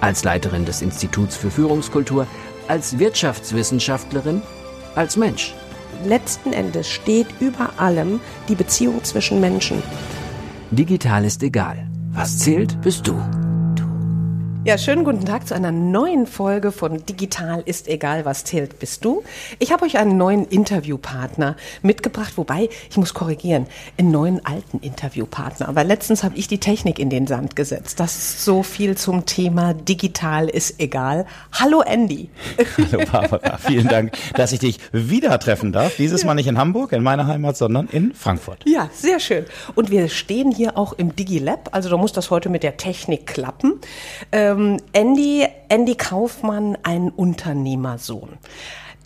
als Leiterin des Instituts für Führungskultur, als Wirtschaftswissenschaftlerin, als Mensch. Letzten Endes steht über allem die Beziehung zwischen Menschen. Digital ist egal. Was zählt, bist du. Ja, schönen guten Tag zu einer neuen Folge von Digital ist egal, was zählt, bist du. Ich habe euch einen neuen Interviewpartner mitgebracht, wobei ich muss korrigieren, einen neuen alten Interviewpartner. Aber letztens habe ich die Technik in den Sand gesetzt. Das ist so viel zum Thema Digital ist egal. Hallo Andy. Hallo Barbara, vielen Dank, dass ich dich wieder treffen darf. Dieses Mal nicht in Hamburg, in meiner Heimat, sondern in Frankfurt. Ja, sehr schön. Und wir stehen hier auch im DigiLab, also da muss das heute mit der Technik klappen. Ähm, ähm, Andy, Andy Kaufmann, ein Unternehmersohn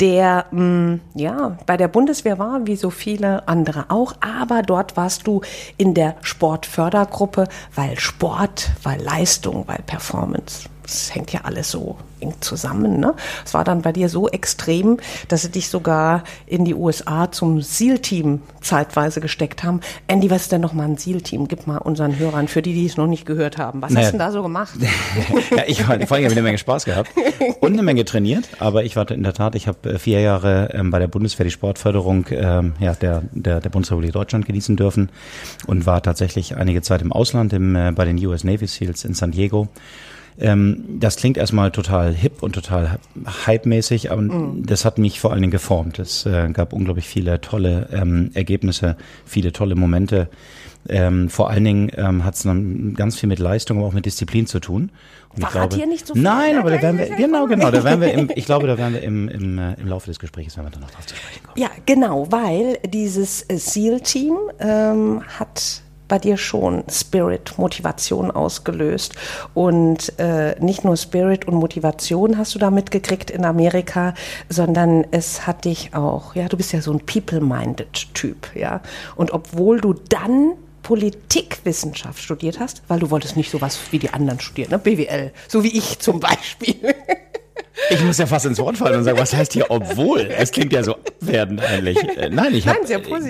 der mh, mm, ja bei der Bundeswehr war, wie so viele andere auch, aber dort warst du in der Sportfördergruppe, weil Sport, weil Leistung, weil Performance das hängt ja alles so eng zusammen. Ne? Es war dann bei dir so extrem, dass sie dich sogar in die USA zum SEAL-Team zeitweise gesteckt haben. Andy, was ist denn nochmal ein SEAL-Team? Gib mal unseren Hörern, für die, die es noch nicht gehört haben. Was naja. hast du denn da so gemacht? ja, ich war vor allem eine Menge Spaß gehabt und eine Menge trainiert, aber ich war in der Tat, ich habe äh, vier Jahre ähm, bei der Bundeswehr die Sportförderung ähm, ja, der, der, der Bundesrepublik Deutschland genießen dürfen und war tatsächlich einige Zeit im Ausland im, äh, bei den US Navy SEALs in San Diego ähm, das klingt erstmal total hip und total hype-mäßig, aber mhm. das hat mich vor allen Dingen geformt. Es äh, gab unglaublich viele tolle ähm, Ergebnisse, viele tolle Momente. Ähm, vor allen Dingen ähm, hat es dann ganz viel mit Leistung, aber auch mit Disziplin zu tun. Und Verrat glaube, hier nicht so viel. Nein, aber da werden wir, genau, genau, da werden wir im, ich glaube, da werden wir im, im, äh, im Laufe des Gesprächs, werden wir dann noch drauf zu sprechen kommen. Ja, genau, weil dieses äh, SEAL-Team ähm, hat bei dir schon Spirit, Motivation ausgelöst. Und äh, nicht nur Spirit und Motivation hast du da mitgekriegt in Amerika, sondern es hat dich auch, ja, du bist ja so ein people-minded Typ, ja. Und obwohl du dann Politikwissenschaft studiert hast, weil du wolltest nicht sowas wie die anderen studieren, ne? BWL, so wie ich zum Beispiel. Ich muss ja fast ins Wort fallen und sagen, was heißt hier obwohl? Es klingt ja so abwertend eigentlich. Äh, nein, ich habe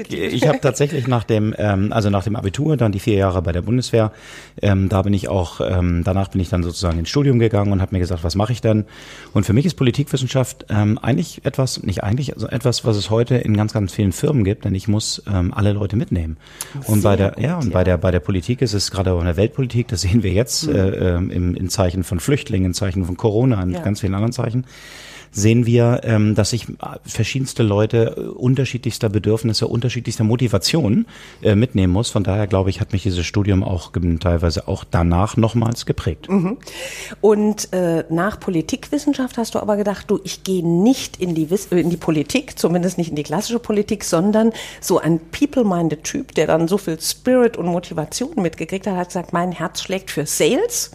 ich habe tatsächlich nach dem ähm, also nach dem Abitur dann die vier Jahre bei der Bundeswehr. Ähm, da bin ich auch ähm, danach bin ich dann sozusagen ins Studium gegangen und habe mir gesagt, was mache ich denn? Und für mich ist Politikwissenschaft ähm, eigentlich etwas, nicht eigentlich, also etwas, was es heute in ganz ganz vielen Firmen gibt, denn ich muss ähm, alle Leute mitnehmen. Und Sehr bei der gut, ja und ja. bei der bei der Politik ist es gerade auch in der Weltpolitik, das sehen wir jetzt mhm. äh, im, in Zeichen von Flüchtlingen, in Zeichen von Corona, in ja. ganz vielen anderen Zeichen Anführungszeichen, sehen wir, ähm, dass sich verschiedenste Leute äh, unterschiedlichster Bedürfnisse, unterschiedlichster Motivation äh, mitnehmen muss. Von daher glaube ich, hat mich dieses Studium auch teilweise auch danach nochmals geprägt. Mhm. Und äh, nach Politikwissenschaft hast du aber gedacht, du, ich gehe nicht in die, Wiss in die Politik, zumindest nicht in die klassische Politik, sondern so ein people-minded Typ, der dann so viel Spirit und Motivation mitgekriegt hat, hat gesagt, mein Herz schlägt für Sales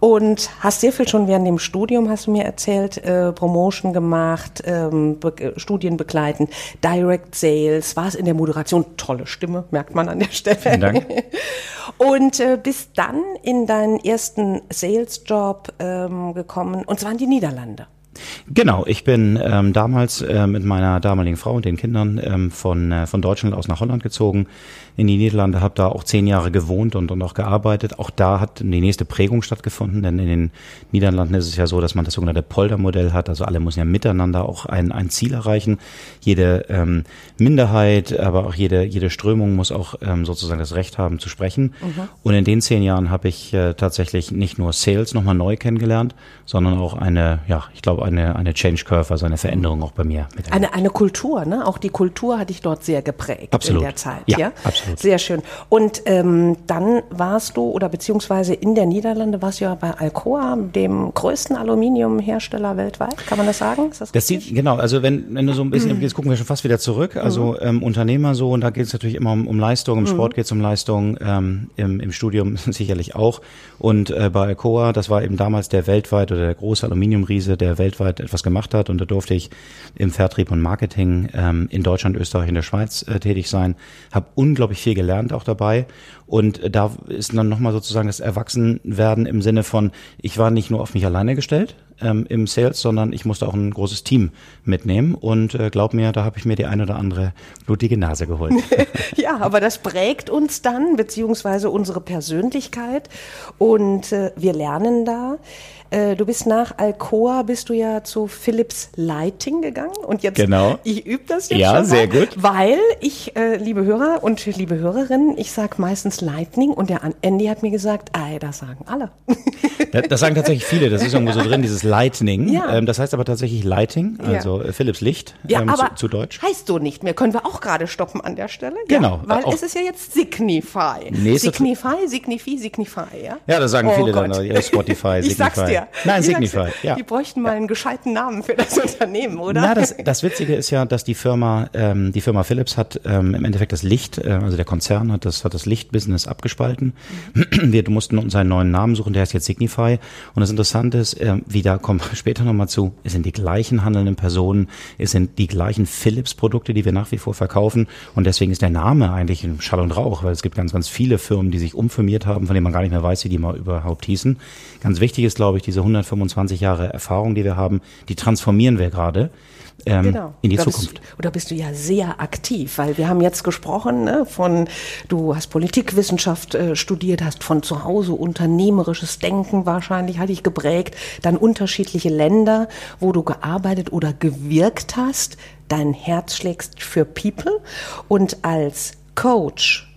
und hast sehr viel schon während dem Studium, hast du mir erzählt, äh, Promotion gemacht, ähm, Studien begleitend, Direct Sales, war es in der Moderation, tolle Stimme, merkt man an der Stelle. Vielen Dank. Und äh, bist dann in deinen ersten Sales-Job ähm, gekommen, und zwar in die Niederlande. Genau, ich bin ähm, damals äh, mit meiner damaligen Frau und den Kindern ähm, von, äh, von Deutschland aus nach Holland gezogen, in die Niederlande, habe da auch zehn Jahre gewohnt und, und auch gearbeitet. Auch da hat die nächste Prägung stattgefunden, denn in den Niederlanden ist es ja so, dass man das sogenannte Poldermodell hat. Also alle müssen ja miteinander auch ein, ein Ziel erreichen. Jede ähm, Minderheit, aber auch jede, jede Strömung muss auch ähm, sozusagen das Recht haben zu sprechen. Mhm. Und in den zehn Jahren habe ich äh, tatsächlich nicht nur Sales nochmal neu kennengelernt, sondern auch eine, ja, ich glaube, eine, eine Change Curve, also eine Veränderung auch bei mir. Mit eine, eine Kultur, ne? Auch die Kultur hat dich dort sehr geprägt absolut. in der Zeit. Ja, ja? absolut. Sehr schön. Und ähm, dann warst du, oder beziehungsweise in der Niederlande warst du ja bei Alcoa, dem größten Aluminiumhersteller weltweit. Kann man das sagen? Ist das, das sieht, genau, also wenn, wenn du so ein bisschen, mhm. jetzt gucken wir schon fast wieder zurück. Also ähm, Unternehmer so, und da geht es natürlich immer um, um Leistung, im mhm. Sport geht es um Leistung, ähm, im, im Studium sicherlich auch. Und äh, bei Alcoa, das war eben damals der weltweit oder der große Aluminiumriese, der weltweit etwas gemacht hat. Und da durfte ich im Vertrieb und Marketing ähm, in Deutschland, Österreich und der Schweiz äh, tätig sein. Habe unglaublich viel gelernt auch dabei. Und da ist dann nochmal sozusagen das Erwachsenwerden im Sinne von, ich war nicht nur auf mich alleine gestellt, ähm, im Sales, sondern ich musste auch ein großes Team mitnehmen. Und äh, glaub mir, da habe ich mir die ein oder andere blutige Nase geholt. ja, aber das prägt uns dann, beziehungsweise unsere Persönlichkeit. Und äh, wir lernen da. Äh, du bist nach Alcoa, bist du ja zu Philips Lighting gegangen und jetzt, genau. ich übe das jetzt ja, schon sehr gut. weil ich, äh, liebe Hörer und liebe Hörerinnen, ich sage meistens Lightning und der Andy hat mir gesagt, ey, das sagen alle. Das, sagen tatsächlich viele, das ist irgendwo so drin, dieses Lightning. Ja. Ähm, das heißt aber tatsächlich Lighting, also ja. Äh, Philips Licht ja, ähm, aber zu, zu, Deutsch. Heißt so nicht mehr, können wir auch gerade stoppen an der Stelle. Genau. Ja, weil auch. es ist ja jetzt Signify. Nächste Signify, Signify, Signify, ja? Ja, das sagen oh viele Gott. dann, Spotify, Signify. Ich sag's dir. Nein, Signify, ja. Die bräuchten mal einen gescheiten Namen für das Unternehmen, oder? Na, das, das Witzige ist ja, dass die Firma, ähm, die Firma Philips hat ähm, im Endeffekt das Licht, äh, also der Konzern hat das, hat das Lichtbusiness abgespalten. Mhm. Wir mussten uns einen neuen Namen suchen, der heißt jetzt Signify. Und das Interessante ist, äh, wie da kommen wir später nochmal zu, es sind die gleichen handelnden Personen, es sind die gleichen Philips-Produkte, die wir nach wie vor verkaufen. Und deswegen ist der Name eigentlich ein Schall und Rauch, weil es gibt ganz, ganz viele Firmen, die sich umfirmiert haben, von denen man gar nicht mehr weiß, wie die mal überhaupt hießen. Ganz wichtig ist, glaube ich, diese 125 Jahre Erfahrung, die wir haben, die transformieren wir gerade. Ähm, genau. in die oder Zukunft. Bist, oder bist du ja sehr aktiv, weil wir haben jetzt gesprochen ne, von, du hast Politikwissenschaft äh, studiert, hast von zu Hause unternehmerisches Denken wahrscheinlich, hat dich geprägt, dann unterschiedliche Länder, wo du gearbeitet oder gewirkt hast, dein Herz schlägst für People und als Coach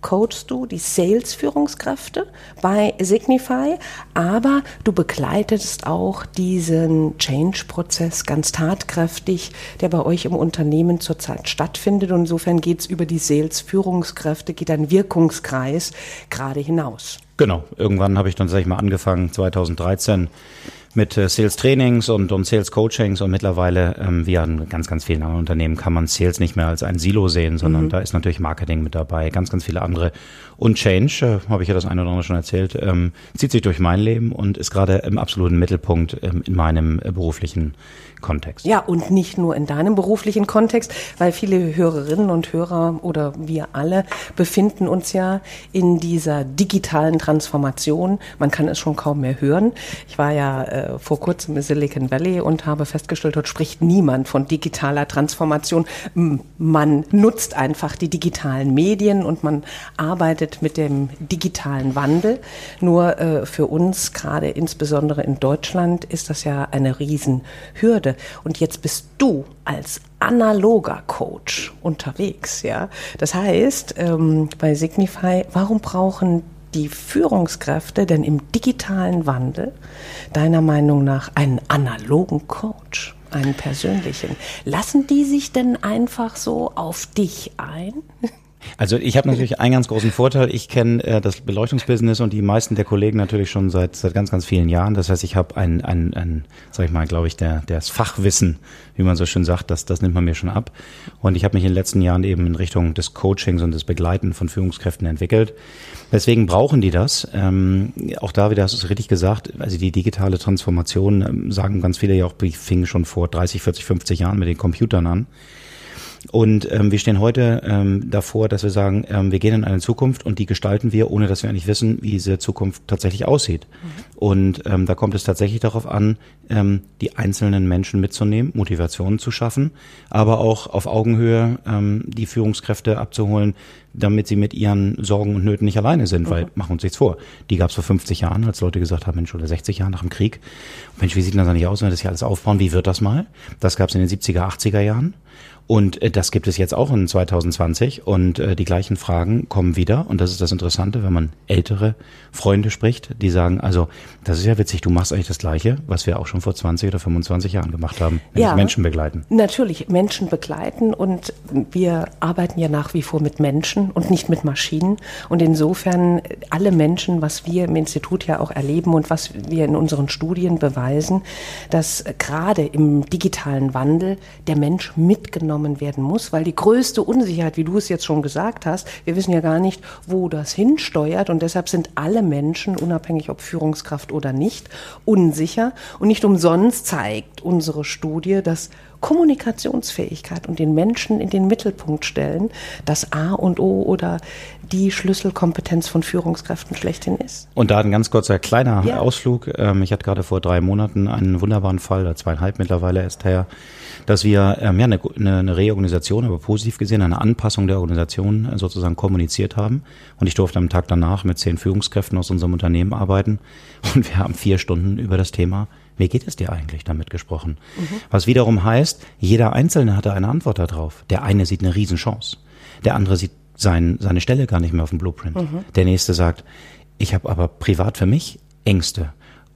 coachst du die Sales-Führungskräfte bei Signify, aber du begleitest auch diesen Change-Prozess ganz tatkräftig, der bei euch im Unternehmen zurzeit stattfindet. Und insofern geht es über die Sales-Führungskräfte, geht ein Wirkungskreis gerade hinaus. Genau, irgendwann habe ich dann, sag ich mal, angefangen, 2013 mit äh, Sales Trainings und, und Sales Coachings und mittlerweile, ähm, wie an ganz, ganz vielen anderen Unternehmen, kann man Sales nicht mehr als ein Silo sehen, sondern mhm. da ist natürlich Marketing mit dabei, ganz, ganz viele andere. Und Change, äh, habe ich ja das eine oder andere schon erzählt, ähm, zieht sich durch mein Leben und ist gerade im absoluten Mittelpunkt ähm, in meinem äh, beruflichen Kontext. Ja, und nicht nur in deinem beruflichen Kontext, weil viele Hörerinnen und Hörer oder wir alle befinden uns ja in dieser digitalen Transformation. Man kann es schon kaum mehr hören. Ich war ja äh, vor kurzem im Silicon Valley und habe festgestellt, dort spricht niemand von digitaler Transformation. Man nutzt einfach die digitalen Medien und man arbeitet mit dem digitalen Wandel. Nur äh, für uns, gerade insbesondere in Deutschland, ist das ja eine Riesenhürde. Und jetzt bist du als analoger Coach unterwegs, ja. Das heißt, ähm, bei Signify, warum brauchen die Führungskräfte denn im digitalen Wandel deiner Meinung nach einen analogen Coach? einen persönlichen. Lassen die sich denn einfach so auf dich ein? Also ich habe natürlich einen ganz großen Vorteil. Ich kenne äh, das Beleuchtungsbusiness und die meisten der Kollegen natürlich schon seit seit ganz ganz vielen Jahren. Das heißt, ich habe ein, ein, ein sag ich mal, glaube ich, der das Fachwissen, wie man so schön sagt, das das nimmt man mir schon ab. Und ich habe mich in den letzten Jahren eben in Richtung des Coachings und des Begleiten von Führungskräften entwickelt. Deswegen brauchen die das. Ähm, auch da wieder hast du es richtig gesagt. Also die digitale Transformation ähm, sagen ganz viele ja auch, die fing schon vor 30, 40, 50 Jahren mit den Computern an. Und ähm, wir stehen heute ähm, davor, dass wir sagen, ähm, wir gehen in eine Zukunft und die gestalten wir, ohne dass wir eigentlich wissen, wie diese Zukunft tatsächlich aussieht. Mhm. Und ähm, da kommt es tatsächlich darauf an, ähm, die einzelnen Menschen mitzunehmen, Motivationen zu schaffen, aber auch auf Augenhöhe ähm, die Führungskräfte abzuholen, damit sie mit ihren Sorgen und Nöten nicht alleine sind, mhm. weil, machen wir uns nichts vor, die gab es vor 50 Jahren, als Leute gesagt haben, Mensch, oder 60 Jahren nach dem Krieg, Mensch, wie sieht das eigentlich aus, wenn wir das hier alles aufbauen, wie wird das mal? Das gab es in den 70er, 80er Jahren. Und äh, das gibt es jetzt auch in 2020 und äh, die gleichen Fragen kommen wieder. Und das ist das Interessante, wenn man ältere Freunde spricht, die sagen, also das ist ja witzig, du machst eigentlich das Gleiche, was wir auch schon vor 20 oder 25 Jahren gemacht haben, nämlich ja, Menschen begleiten. Natürlich, Menschen begleiten und wir arbeiten ja nach wie vor mit Menschen und nicht mit Maschinen. Und insofern alle Menschen, was wir im Institut ja auch erleben und was wir in unseren Studien beweisen, dass gerade im digitalen Wandel der Mensch mitgenommen genommen werden muss, weil die größte Unsicherheit, wie du es jetzt schon gesagt hast, wir wissen ja gar nicht, wo das hinsteuert und deshalb sind alle Menschen, unabhängig ob Führungskraft oder nicht, unsicher und nicht umsonst zeigt unsere Studie, dass Kommunikationsfähigkeit und den Menschen in den Mittelpunkt stellen, das A und O oder die Schlüsselkompetenz von Führungskräften schlechthin ist. Und da ein ganz kurzer kleiner ja. Ausflug. Ähm, ich hatte gerade vor drei Monaten einen wunderbaren Fall, oder zweieinhalb mittlerweile erst her, dass wir ähm, ja, eine, eine Reorganisation, aber positiv gesehen, eine Anpassung der Organisation äh, sozusagen kommuniziert haben. Und ich durfte am Tag danach mit zehn Führungskräften aus unserem Unternehmen arbeiten. Und wir haben vier Stunden über das Thema wie geht es dir eigentlich damit gesprochen? Mhm. Was wiederum heißt, jeder Einzelne hatte eine Antwort darauf. Der eine sieht eine Riesenchance. Der andere sieht sein, seine Stelle gar nicht mehr auf dem Blueprint. Mhm. Der nächste sagt, ich habe aber privat für mich Ängste.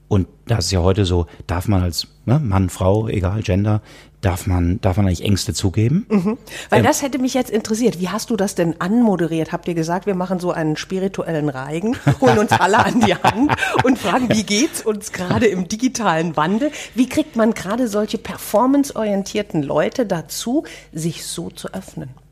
Und das ist ja heute so, darf man als ne, Mann, Frau, egal, Gender, darf man, darf man eigentlich Ängste zugeben? Mhm. Weil ähm, das hätte mich jetzt interessiert. Wie hast du das denn anmoderiert? Habt ihr gesagt, wir machen so einen spirituellen Reigen, holen uns alle an die Hand und fragen, wie geht's uns gerade im digitalen Wandel? Wie kriegt man gerade solche performanceorientierten Leute dazu, sich so zu öffnen?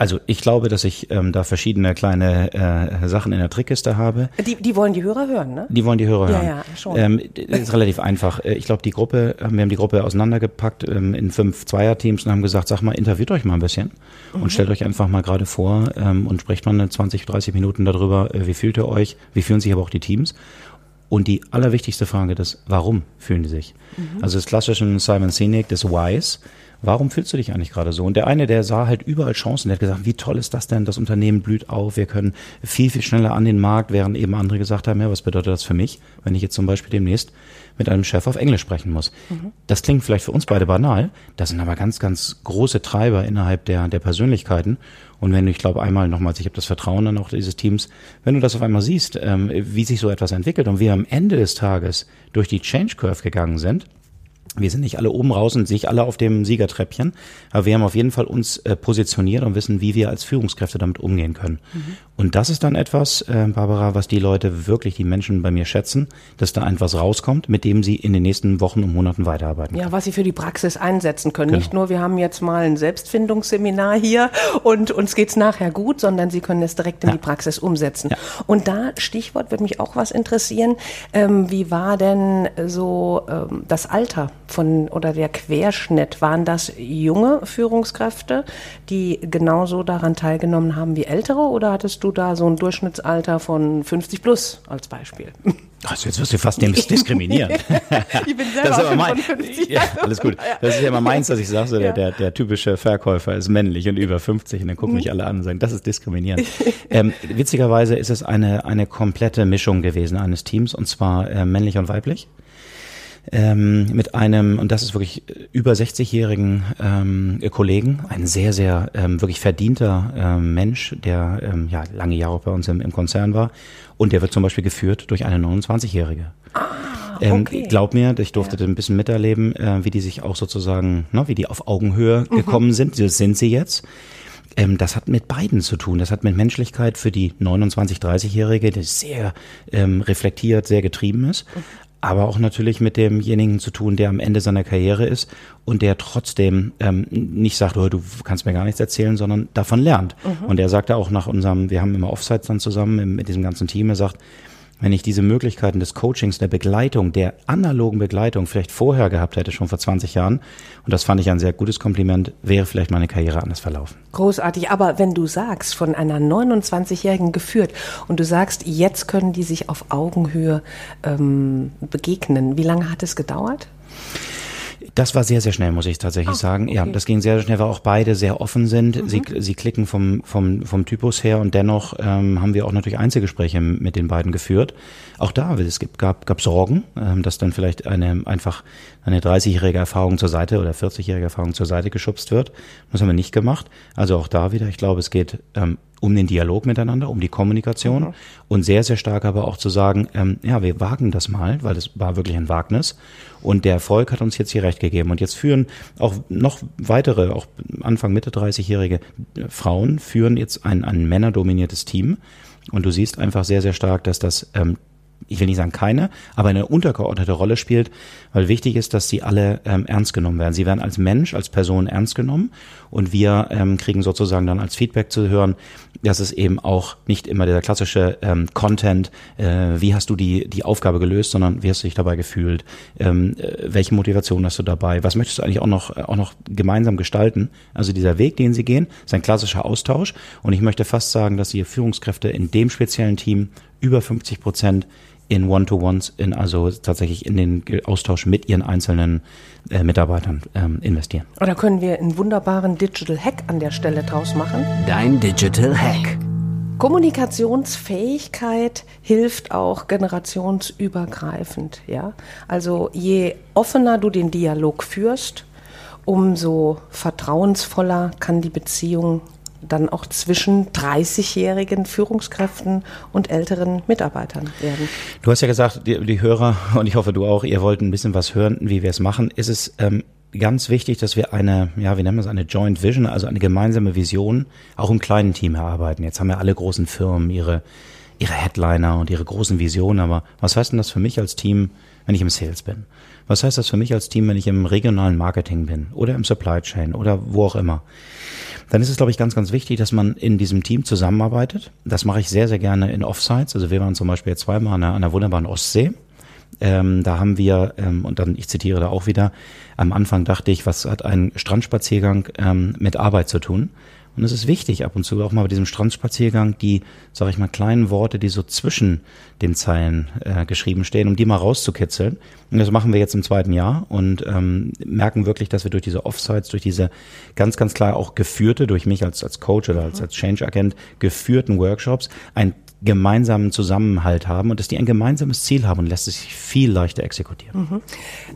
Also ich glaube, dass ich ähm, da verschiedene kleine äh, Sachen in der Trickkiste habe. Die, die wollen die Hörer hören, ne? Die wollen die Hörer hören. Ja, ja, schon. Ähm, das ist relativ einfach. Äh, ich glaube, die Gruppe, äh, wir haben die Gruppe auseinandergepackt ähm, in fünf Zweierteams und haben gesagt, sag mal, interviewt euch mal ein bisschen mhm. und stellt euch einfach mal gerade vor ähm, und sprecht mal eine 20, 30 Minuten darüber, äh, wie fühlt ihr euch, wie fühlen sich aber auch die Teams. Und die allerwichtigste Frage ist, warum fühlen die sich? Mhm. Also das klassische Simon Sinek, das Whys, warum fühlst du dich eigentlich gerade so? Und der eine, der sah halt überall Chancen, der hat gesagt, wie toll ist das denn, das Unternehmen blüht auf, wir können viel, viel schneller an den Markt, während eben andere gesagt haben, ja, was bedeutet das für mich, wenn ich jetzt zum Beispiel demnächst mit einem Chef auf Englisch sprechen muss. Mhm. Das klingt vielleicht für uns beide banal, das sind aber ganz, ganz große Treiber innerhalb der, der Persönlichkeiten. Und wenn du, ich glaube, einmal nochmals, ich habe das Vertrauen dann auch dieses Teams, wenn du das auf einmal siehst, ähm, wie sich so etwas entwickelt und wir am Ende des Tages durch die Change Curve gegangen sind, wir sind nicht alle oben raus und sich alle auf dem Siegertreppchen, aber wir haben auf jeden Fall uns äh, positioniert und wissen, wie wir als Führungskräfte damit umgehen können. Mhm. Und das ist dann etwas, äh, Barbara, was die Leute wirklich, die Menschen bei mir schätzen, dass da etwas rauskommt, mit dem sie in den nächsten Wochen und Monaten weiterarbeiten können. Ja, was sie für die Praxis einsetzen können. Genau. Nicht nur, wir haben jetzt mal ein Selbstfindungsseminar hier und uns geht's nachher gut, sondern sie können es direkt in ja. die Praxis umsetzen. Ja. Und da, Stichwort, würde mich auch was interessieren. Ähm, wie war denn so ähm, das Alter von oder der Querschnitt? Waren das junge Führungskräfte, die genauso daran teilgenommen haben wie ältere oder hattest du da so ein Durchschnittsalter von 50 plus als Beispiel? Also jetzt wirst du fast diskriminieren. ich bin selber das ist aber mein, 50 ja, alles gut. Das ist ja immer meins, dass ich sage, so der, der, der typische Verkäufer ist männlich und über 50 und dann gucken mich mhm. alle an und sagen, das ist diskriminierend. ähm, witzigerweise ist es eine, eine komplette Mischung gewesen eines Teams und zwar äh, männlich und weiblich ähm, mit einem, und das ist wirklich über 60-jährigen ähm, Kollegen, ein sehr, sehr ähm, wirklich verdienter ähm, Mensch, der ähm, ja lange Jahre bei uns im, im Konzern war. Und der wird zum Beispiel geführt durch eine 29-Jährige. Ah. Ähm, okay. glaub mir, ich durfte ja. ein bisschen miterleben, äh, wie die sich auch sozusagen, ne, wie die auf Augenhöhe mhm. gekommen sind. Das sind sie jetzt. Ähm, das hat mit beiden zu tun. Das hat mit Menschlichkeit für die 29, 30-Jährige, die sehr ähm, reflektiert, sehr getrieben ist. Mhm aber auch natürlich mit demjenigen zu tun, der am Ende seiner Karriere ist und der trotzdem ähm, nicht sagt, oh, du kannst mir gar nichts erzählen, sondern davon lernt. Mhm. Und er sagte auch nach unserem, wir haben immer Offsites dann zusammen mit diesem ganzen Team, er sagt, wenn ich diese Möglichkeiten des Coachings, der Begleitung, der analogen Begleitung vielleicht vorher gehabt hätte, schon vor 20 Jahren, und das fand ich ein sehr gutes Kompliment, wäre vielleicht meine Karriere anders verlaufen. Großartig, aber wenn du sagst, von einer 29-Jährigen geführt und du sagst, jetzt können die sich auf Augenhöhe ähm, begegnen, wie lange hat es gedauert? Das war sehr, sehr schnell, muss ich tatsächlich ah, sagen. Okay. Ja, das ging sehr, sehr schnell, weil auch beide sehr offen sind. Mhm. Sie, sie klicken vom, vom, vom Typus her und dennoch ähm, haben wir auch natürlich Einzelgespräche mit den beiden geführt. Auch da, es gab, gab Sorgen, ähm, dass dann vielleicht eine einfach eine 30-jährige Erfahrung zur Seite oder 40-jährige Erfahrung zur Seite geschubst wird. Das haben wir nicht gemacht. Also auch da wieder, ich glaube, es geht ähm, um den Dialog miteinander, um die Kommunikation mhm. und sehr, sehr stark aber auch zu sagen, ähm, ja, wir wagen das mal, weil es war wirklich ein Wagnis und der Erfolg hat uns jetzt hier recht gegeben und jetzt führen auch noch weitere, auch Anfang, Mitte 30-jährige Frauen führen jetzt ein, ein männerdominiertes Team und du siehst einfach sehr, sehr stark, dass das ähm, ich will nicht sagen keine, aber eine untergeordnete Rolle spielt, weil wichtig ist, dass sie alle ähm, ernst genommen werden. Sie werden als Mensch, als Person ernst genommen und wir ähm, kriegen sozusagen dann als Feedback zu hören, dass es eben auch nicht immer der klassische ähm, Content, äh, wie hast du die, die Aufgabe gelöst, sondern wie hast du dich dabei gefühlt, ähm, äh, welche Motivation hast du dabei, was möchtest du eigentlich auch noch, auch noch gemeinsam gestalten. Also dieser Weg, den sie gehen, ist ein klassischer Austausch und ich möchte fast sagen, dass die Führungskräfte in dem speziellen Team über 50 Prozent in One-to-Ones, in also tatsächlich in den Austausch mit ihren einzelnen äh, Mitarbeitern ähm, investieren. Oder können wir einen wunderbaren Digital Hack an der Stelle draus machen? Dein Digital Hack. Kommunikationsfähigkeit hilft auch generationsübergreifend, ja. Also je offener du den Dialog führst, umso vertrauensvoller kann die Beziehung dann auch zwischen 30-jährigen Führungskräften und älteren Mitarbeitern werden. Du hast ja gesagt, die, die, Hörer, und ich hoffe du auch, ihr wollt ein bisschen was hören, wie wir es machen. Ist es ähm, ganz wichtig, dass wir eine, ja, wie nennen wir es, eine Joint Vision, also eine gemeinsame Vision, auch im kleinen Team erarbeiten. Jetzt haben ja alle großen Firmen ihre, ihre Headliner und ihre großen Visionen, aber was heißt denn das für mich als Team, wenn ich im Sales bin? Was heißt das für mich als Team, wenn ich im regionalen Marketing bin oder im Supply Chain oder wo auch immer? Dann ist es, glaube ich, ganz, ganz wichtig, dass man in diesem Team zusammenarbeitet. Das mache ich sehr, sehr gerne in Offsites. Also wir waren zum Beispiel zweimal an einer, an einer wunderbaren Ostsee. Ähm, da haben wir, ähm, und dann, ich zitiere da auch wieder, am Anfang dachte ich, was hat ein Strandspaziergang ähm, mit Arbeit zu tun? Und es ist wichtig, ab und zu auch mal bei diesem Strandspaziergang die, sage ich mal, kleinen Worte, die so zwischen den Zeilen äh, geschrieben stehen, um die mal rauszukitzeln. Und das machen wir jetzt im zweiten Jahr und ähm, merken wirklich, dass wir durch diese Offsites, durch diese ganz, ganz klar auch geführte, durch mich als, als Coach oder als, als Change-Agent geführten Workshops, ein gemeinsamen Zusammenhalt haben und dass die ein gemeinsames Ziel haben und lässt es sich viel leichter exekutieren. Mhm.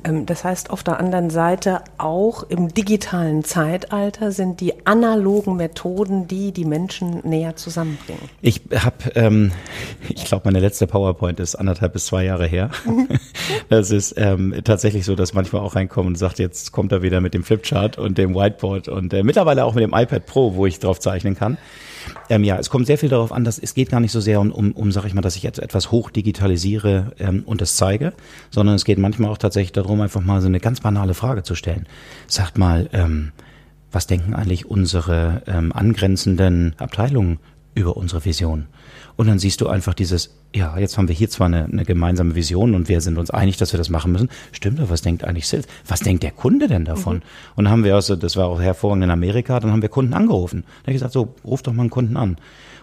Ähm, das heißt, auf der anderen Seite auch im digitalen Zeitalter sind die analogen Methoden, die die Menschen näher zusammenbringen. Ich habe, ähm, ich glaube, meine letzte PowerPoint ist anderthalb bis zwei Jahre her. Mhm. Das ist ähm, tatsächlich so, dass manchmal auch reinkommen und sagt, jetzt kommt er wieder mit dem Flipchart und dem Whiteboard und äh, mittlerweile auch mit dem iPad Pro, wo ich drauf zeichnen kann. Ähm, ja, es kommt sehr viel darauf an, dass es geht gar nicht so sehr um, um, um sag ich mal, dass ich jetzt etwas hoch digitalisiere ähm, und das zeige, sondern es geht manchmal auch tatsächlich darum, einfach mal so eine ganz banale Frage zu stellen. Sagt mal, ähm, was denken eigentlich unsere ähm, angrenzenden Abteilungen über unsere Vision? Und dann siehst du einfach dieses, ja, jetzt haben wir hier zwar eine, eine gemeinsame Vision und wir sind uns einig, dass wir das machen müssen. Stimmt, aber was denkt eigentlich Sales? Was denkt der Kunde denn davon? Mhm. Und dann haben wir also, das war auch hervorragend in Amerika, dann haben wir Kunden angerufen. Da habe ich gesagt, so, ruf doch mal einen Kunden an.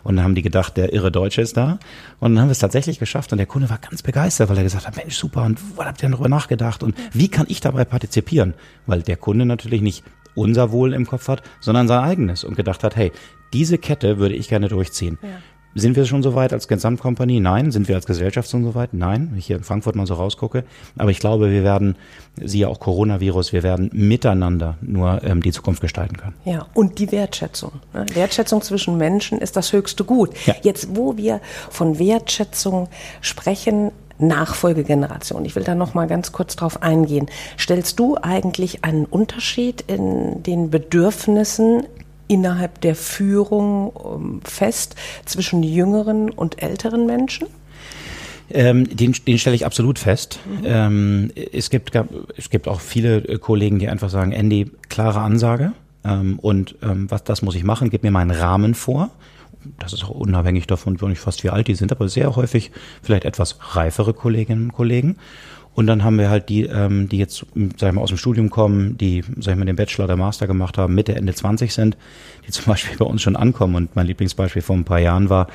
Und dann haben die gedacht, der irre Deutsche ist da. Und dann haben wir es tatsächlich geschafft. Und der Kunde war ganz begeistert, weil er gesagt hat, Mensch, super, und was habt ihr denn darüber nachgedacht? Und wie kann ich dabei partizipieren? Weil der Kunde natürlich nicht unser Wohl im Kopf hat, sondern sein eigenes und gedacht hat, hey, diese Kette würde ich gerne durchziehen. Ja. Sind wir schon so weit als Gesamtkompanie? Nein. Sind wir als Gesellschaft schon so weit? Nein. Wenn ich hier in Frankfurt mal so rausgucke. Aber ich glaube, wir werden, siehe auch Coronavirus, wir werden miteinander nur ähm, die Zukunft gestalten können. Ja, und die Wertschätzung. Ne? Wertschätzung zwischen Menschen ist das höchste Gut. Ja. Jetzt, wo wir von Wertschätzung sprechen, Nachfolgegeneration. Ich will da noch mal ganz kurz drauf eingehen. Stellst du eigentlich einen Unterschied in den Bedürfnissen innerhalb der Führung ähm, fest zwischen jüngeren und älteren Menschen? Ähm, den, den stelle ich absolut fest. Mhm. Ähm, es, gibt, es gibt auch viele äh, Kollegen, die einfach sagen, Andy, klare Ansage ähm, und ähm, was das muss ich machen, gib mir meinen Rahmen vor. Das ist auch unabhängig davon, nicht fast wie alt die sind, aber sehr häufig vielleicht etwas reifere Kolleginnen und Kollegen. Und dann haben wir halt die, ähm, die jetzt, sag ich mal, aus dem Studium kommen, die, sag ich mal, den Bachelor oder Master gemacht haben, Mitte, Ende 20 sind, die zum Beispiel bei uns schon ankommen. Und mein Lieblingsbeispiel vor ein paar Jahren war,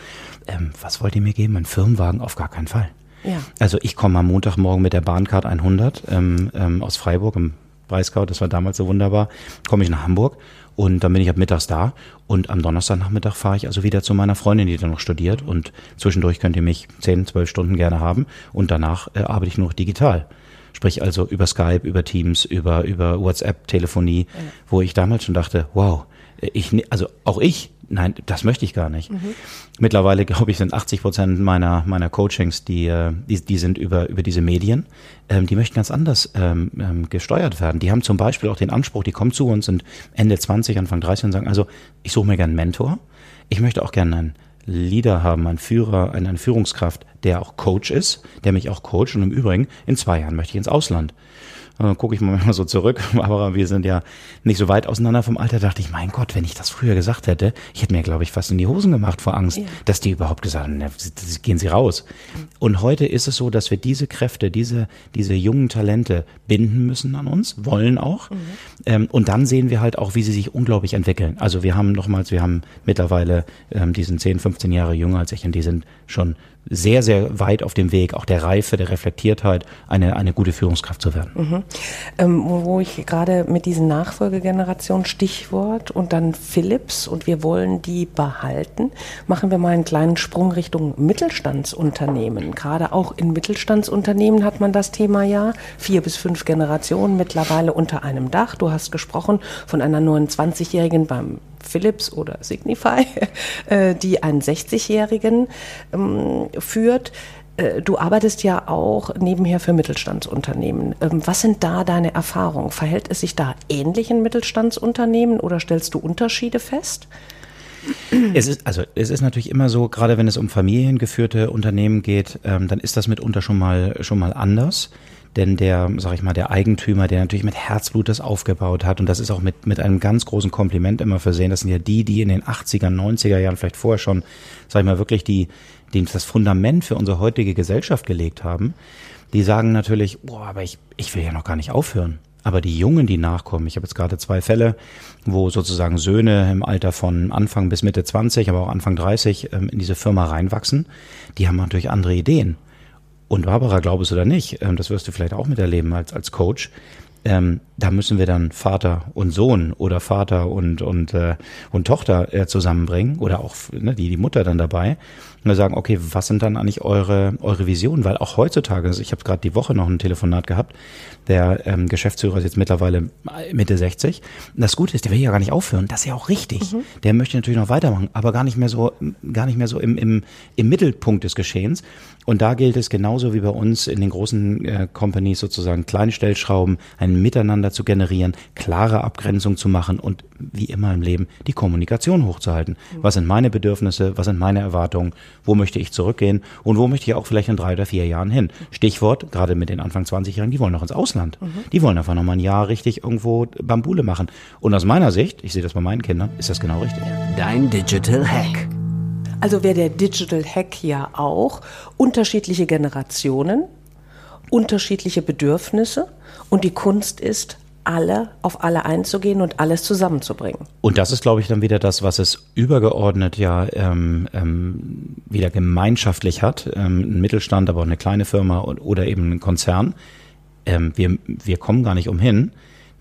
ähm, was wollt ihr mir geben? Ein Firmenwagen? Auf gar keinen Fall. Ja. Also ich komme am Montagmorgen mit der Bahncard 100 ähm, ähm, aus Freiburg im Breisgau, das war damals so wunderbar, komme ich nach Hamburg und dann bin ich ab mittags da und am Donnerstagnachmittag fahre ich also wieder zu meiner Freundin, die da noch studiert und zwischendurch könnt ihr mich zehn, zwölf Stunden gerne haben und danach äh, arbeite ich nur noch digital. Sprich also über Skype, über Teams, über, über WhatsApp, Telefonie, ja. wo ich damals schon dachte, wow, ich, also auch ich Nein, das möchte ich gar nicht. Mhm. Mittlerweile, glaube ich, sind 80 Prozent meiner, meiner Coachings, die, äh, die, die sind über, über diese Medien. Ähm, die möchten ganz anders ähm, ähm, gesteuert werden. Die haben zum Beispiel auch den Anspruch, die kommen zu uns, sind Ende 20, Anfang 30 und sagen, also ich suche mir gerne einen Mentor. Ich möchte auch gerne einen Leader haben, einen Führer, eine Führungskraft, der auch Coach ist, der mich auch coacht. Und im Übrigen, in zwei Jahren möchte ich ins Ausland äh, gucke ich mal so zurück, aber wir sind ja nicht so weit auseinander vom Alter, dachte ich, mein Gott, wenn ich das früher gesagt hätte, ich hätte mir, glaube ich, fast in die Hosen gemacht vor Angst, ja. dass die überhaupt gesagt haben, gehen sie raus. Und heute ist es so, dass wir diese Kräfte, diese, diese jungen Talente binden müssen an uns, wollen auch. Mhm. Ähm, und dann sehen wir halt auch, wie sie sich unglaublich entwickeln. Also wir haben nochmals, wir haben mittlerweile, ähm, die sind 10, 15 Jahre jünger als ich und die sind schon sehr, sehr weit auf dem Weg, auch der Reife, der Reflektiertheit, eine, eine gute Führungskraft zu werden. Mhm. Ähm, wo ich gerade mit diesen Nachfolgegenerationen Stichwort und dann Philips und wir wollen die behalten, machen wir mal einen kleinen Sprung Richtung Mittelstandsunternehmen. Gerade auch in Mittelstandsunternehmen hat man das Thema ja, vier bis fünf Generationen mittlerweile unter einem Dach. Du hast gesprochen von einer 29-Jährigen beim Philips oder Signify, äh, die einen 60-Jährigen ähm, führt. Äh, du arbeitest ja auch nebenher für Mittelstandsunternehmen. Ähm, was sind da deine Erfahrungen? Verhält es sich da ähnlich in Mittelstandsunternehmen oder stellst du Unterschiede fest? Es ist, also, es ist natürlich immer so, gerade wenn es um familiengeführte Unternehmen geht, ähm, dann ist das mitunter schon mal, schon mal anders denn der, sag ich mal, der Eigentümer, der natürlich mit Herzblut das aufgebaut hat und das ist auch mit, mit einem ganz großen Kompliment immer versehen, das sind ja die, die in den 80er, 90er Jahren vielleicht vorher schon, sag ich mal, wirklich die, die das Fundament für unsere heutige Gesellschaft gelegt haben, die sagen natürlich, boah, aber ich, ich will ja noch gar nicht aufhören. Aber die Jungen, die nachkommen, ich habe jetzt gerade zwei Fälle, wo sozusagen Söhne im Alter von Anfang bis Mitte 20, aber auch Anfang 30 ähm, in diese Firma reinwachsen, die haben natürlich andere Ideen. Und Barbara, glaub es oder nicht, ähm, das wirst du vielleicht auch miterleben als, als Coach, ähm, da müssen wir dann Vater und Sohn oder Vater und und äh, und Tochter äh, zusammenbringen oder auch ne, die die Mutter dann dabei und wir sagen, okay, was sind dann eigentlich eure eure Visionen? Weil auch heutzutage, also ich habe gerade die Woche noch ein Telefonat gehabt, der ähm, Geschäftsführer ist jetzt mittlerweile Mitte 60. Und das Gute ist, der will ja gar nicht aufhören. Das ist ja auch richtig. Mhm. Der möchte natürlich noch weitermachen, aber gar nicht mehr so gar nicht mehr so im im im Mittelpunkt des Geschehens. Und da gilt es genauso wie bei uns in den großen äh, Companies sozusagen kleine Stellschrauben, ein Miteinander zu generieren, klare Abgrenzung zu machen und wie immer im Leben die Kommunikation hochzuhalten. Mhm. Was sind meine Bedürfnisse? Was sind meine Erwartungen? Wo möchte ich zurückgehen? Und wo möchte ich auch vielleicht in drei oder vier Jahren hin? Stichwort, gerade mit den Anfang 20-Jährigen, die wollen noch ins Ausland. Mhm. Die wollen einfach noch mal ein Jahr richtig irgendwo Bambule machen. Und aus meiner Sicht, ich sehe das bei meinen Kindern, ist das genau richtig. Dein Digital Hack. Also wäre der Digital Hack ja auch unterschiedliche Generationen, unterschiedliche Bedürfnisse und die Kunst ist, alle auf alle einzugehen und alles zusammenzubringen. Und das ist, glaube ich, dann wieder das, was es übergeordnet ja ähm, ähm, wieder gemeinschaftlich hat. Ähm, ein Mittelstand, aber auch eine kleine Firma oder eben ein Konzern. Ähm, wir, wir kommen gar nicht umhin,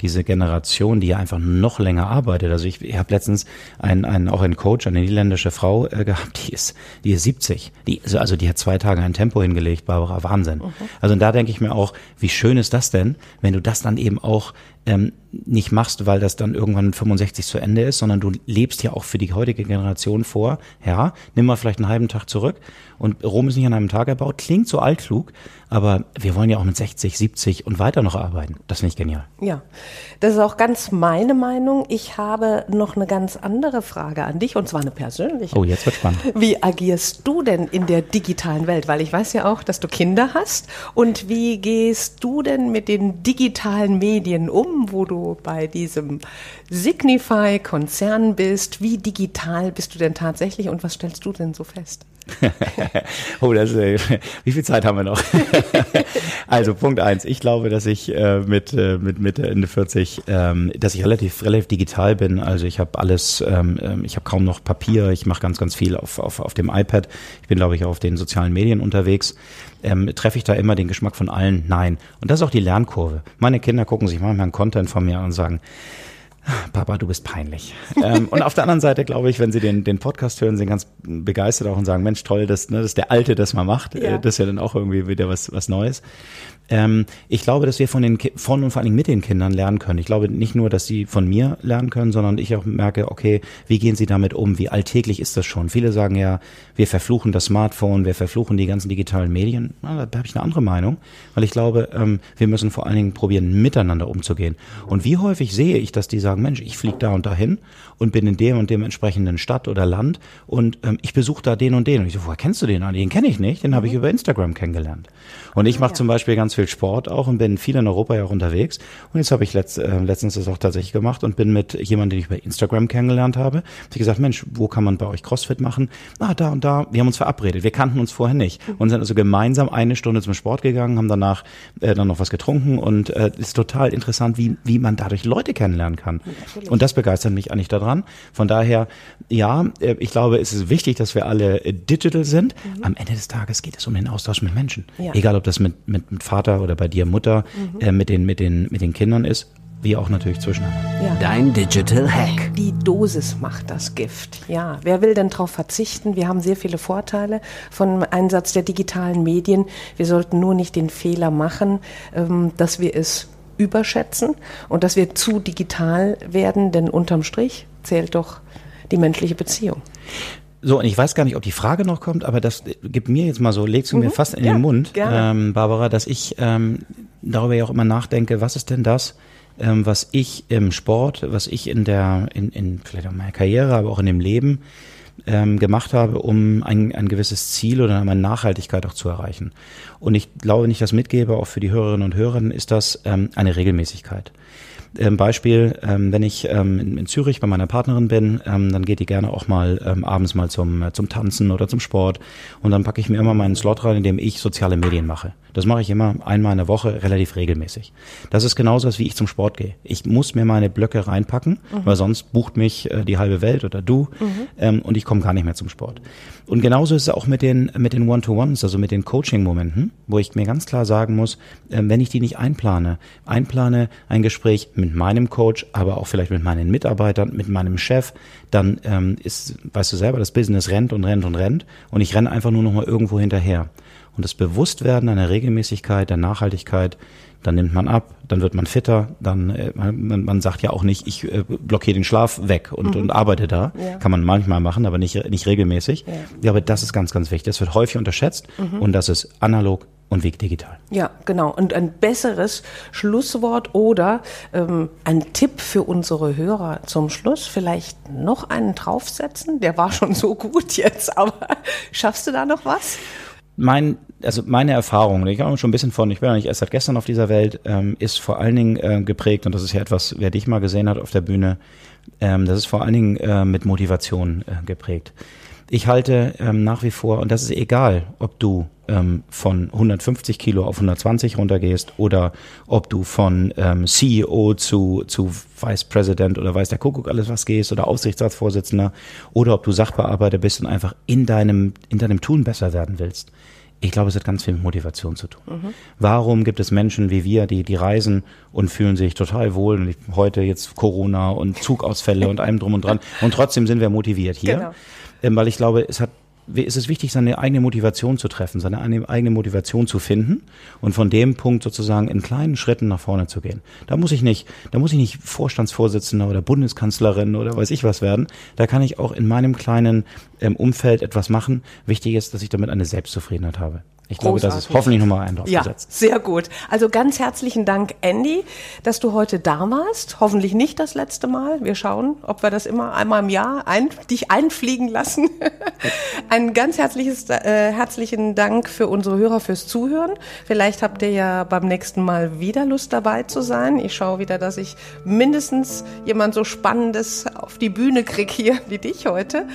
diese Generation, die ja einfach noch länger arbeitet. Also ich, ich habe letztens einen, einen, auch einen Coach, eine niederländische Frau äh, gehabt, die ist, die ist 70. Die, also, also die hat zwei Tage ein Tempo hingelegt, Barbara, Wahnsinn. Mhm. Also da denke ich mir auch, wie schön ist das denn, wenn du das dann eben auch ähm, nicht machst, weil das dann irgendwann 65 zu Ende ist, sondern du lebst ja auch für die heutige Generation vor. Ja, nimm mal vielleicht einen halben Tag zurück und Rom ist nicht an einem Tag erbaut. Klingt so altklug, aber wir wollen ja auch mit 60, 70 und weiter noch arbeiten. Das finde ich genial. Ja, das ist auch ganz meine Meinung. Ich habe noch eine ganz andere Frage an dich und zwar eine persönliche. Oh, jetzt wird spannend. Wie agierst du denn in der digitalen Welt? Weil ich weiß ja auch, dass du Kinder hast. Und wie gehst du denn mit den digitalen Medien um, wo du bei diesem Signify-Konzern bist? Wie digital bist du denn tatsächlich und was stellst du denn so fest? oh, das, äh, wie viel Zeit haben wir noch? also Punkt eins. Ich glaube, dass ich äh, mit äh, mit Mitte Ende 40, ähm, dass ich relativ relativ digital bin. Also ich habe alles, ähm, ähm, ich habe kaum noch Papier. Ich mache ganz ganz viel auf, auf auf dem iPad. Ich bin glaube ich auch auf den sozialen Medien unterwegs. Ähm, treffe ich da immer den Geschmack von allen? Nein. Und das ist auch die Lernkurve. Meine Kinder gucken sich manchmal einen Content von mir an und sagen, Papa, du bist peinlich. ähm, und auf der anderen Seite glaube ich, wenn sie den, den Podcast hören, sind ganz begeistert auch und sagen, Mensch, toll, dass, ne, dass der Alte das mal macht. Ja. Äh, das ist ja dann auch irgendwie wieder was, was Neues. Ähm, ich glaube, dass wir von den von und vor allen Dingen mit den Kindern lernen können. Ich glaube nicht nur, dass sie von mir lernen können, sondern ich auch merke, okay, wie gehen sie damit um? Wie alltäglich ist das schon? Viele sagen ja, wir verfluchen das Smartphone, wir verfluchen die ganzen digitalen Medien. Na, da habe ich eine andere Meinung, weil ich glaube, ähm, wir müssen vor allen Dingen probieren, miteinander umzugehen. Und wie häufig sehe ich, dass die sagen, Mensch, ich fliege da und dahin und bin in dem und dem entsprechenden Stadt oder Land und ähm, ich besuche da den und den. Und ich so, woher kennst du den? Den kenne ich nicht, den habe ich mhm. über Instagram kennengelernt. Und ich mache ja. zum Beispiel ganz viel Sport auch und bin viel in Europa ja auch unterwegs. Und jetzt habe ich letzt, äh, letztens das auch tatsächlich gemacht und bin mit jemandem, den ich bei Instagram kennengelernt habe, habe gesagt, Mensch, wo kann man bei euch CrossFit machen? Ah, da und da. Wir haben uns verabredet. Wir kannten uns vorher nicht mhm. und sind also gemeinsam eine Stunde zum Sport gegangen, haben danach äh, dann noch was getrunken und äh, ist total interessant, wie, wie man dadurch Leute kennenlernen kann. Natürlich. Und das begeistert mich eigentlich daran. Von daher, ja, äh, ich glaube, es ist wichtig, dass wir alle äh, digital sind. Mhm. Am Ende des Tages geht es um den Austausch mit Menschen. Ja. Egal, ob das mit, mit, mit Vater oder bei dir Mutter mhm. äh, mit, den, mit, den, mit den Kindern ist, wie auch natürlich zwischeneinander. Ja. Dein Digital Hack. Die Dosis macht das Gift. Ja, wer will denn darauf verzichten? Wir haben sehr viele Vorteile vom Einsatz der digitalen Medien. Wir sollten nur nicht den Fehler machen, ähm, dass wir es überschätzen und dass wir zu digital werden, denn unterm Strich zählt doch die menschliche Beziehung. So, und ich weiß gar nicht, ob die Frage noch kommt, aber das gibt mir jetzt mal so, legst du mhm. mir fast in ja, den Mund, ähm, Barbara, dass ich ähm, darüber ja auch immer nachdenke, was ist denn das, ähm, was ich im Sport, was ich in der, in, in vielleicht auch meiner Karriere, aber auch in dem Leben ähm, gemacht habe, um ein, ein gewisses Ziel oder eine Nachhaltigkeit auch zu erreichen. Und ich glaube, wenn ich das mitgebe, auch für die Hörerinnen und Hörer, ist das ähm, eine Regelmäßigkeit. Ähm, Beispiel, ähm, wenn ich ähm, in, in, Zürich bei meiner Partnerin bin, ähm, dann geht die gerne auch mal ähm, abends mal zum, äh, zum Tanzen oder zum Sport. Und dann packe ich mir immer meinen Slot rein, in dem ich soziale Medien mache. Das mache ich immer einmal in der Woche relativ regelmäßig. Das ist genauso, wie ich zum Sport gehe. Ich muss mir meine Blöcke reinpacken, mhm. weil sonst bucht mich äh, die halbe Welt oder du mhm. ähm, und ich komme gar nicht mehr zum Sport. Und genauso ist es auch mit den, mit den One-to-Ones, also mit den Coaching-Momenten, wo ich mir ganz klar sagen muss, äh, wenn ich die nicht einplane, einplane ein Gespräch mit meinem Coach, aber auch vielleicht mit meinen Mitarbeitern, mit meinem Chef, dann ähm, ist, weißt du selber, das Business rennt und rennt und rennt und ich renne einfach nur noch mal irgendwo hinterher. Und das Bewusstwerden einer Regelmäßigkeit, der Nachhaltigkeit, dann nimmt man ab, dann wird man fitter, dann äh, man, man sagt ja auch nicht, ich äh, blockiere den Schlaf weg und, mhm. und arbeite da. Ja. Kann man manchmal machen, aber nicht, nicht regelmäßig. Ja. ja, aber das ist ganz, ganz wichtig. Das wird häufig unterschätzt mhm. und das ist analog und Weg digital. Ja, genau. Und ein besseres Schlusswort oder ähm, ein Tipp für unsere Hörer zum Schluss, vielleicht noch einen draufsetzen. Der war schon so gut jetzt, aber schaffst du da noch was? Mein, also meine Erfahrung, ich habe schon ein bisschen von, ich bin ja nicht erst seit gestern auf dieser Welt, ähm, ist vor allen Dingen äh, geprägt, und das ist ja etwas, wer dich mal gesehen hat auf der Bühne, ähm, das ist vor allen Dingen äh, mit Motivation äh, geprägt. Ich halte ähm, nach wie vor, und das ist egal, ob du ähm, von 150 Kilo auf 120 runtergehst oder ob du von ähm, CEO zu, zu Vice President oder weiß der Kuckuck alles was gehst oder Aufsichtsratsvorsitzender oder ob du Sachbearbeiter bist und einfach in deinem, in deinem Tun besser werden willst. Ich glaube, es hat ganz viel mit Motivation zu tun. Mhm. Warum gibt es Menschen wie wir, die, die reisen und fühlen sich total wohl? Und heute jetzt Corona und Zugausfälle und allem drum und dran. Und trotzdem sind wir motiviert hier. Genau. Ähm, weil ich glaube, es hat ist es wichtig, seine eigene Motivation zu treffen, seine eigene Motivation zu finden und von dem Punkt sozusagen in kleinen Schritten nach vorne zu gehen. Da muss ich nicht, da muss ich nicht Vorstandsvorsitzender oder Bundeskanzlerin oder weiß ich was werden. Da kann ich auch in meinem kleinen ähm, Umfeld etwas machen. Wichtig ist, dass ich damit eine Selbstzufriedenheit habe. Ich glaube, das ist hoffentlich nochmal ein drauf ja, gesetzt. Sehr gut. Also ganz herzlichen Dank, Andy, dass du heute da warst. Hoffentlich nicht das letzte Mal. Wir schauen, ob wir das immer einmal im Jahr ein, dich einfliegen lassen. ein ganz herzliches, äh, herzlichen Dank für unsere Hörer fürs Zuhören. Vielleicht habt ihr ja beim nächsten Mal wieder Lust dabei zu sein. Ich schaue wieder, dass ich mindestens jemand so Spannendes auf die Bühne kriege hier wie dich heute.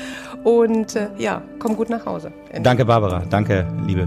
Und äh, ja, komm gut nach Hause. Danke, Barbara. Danke, liebe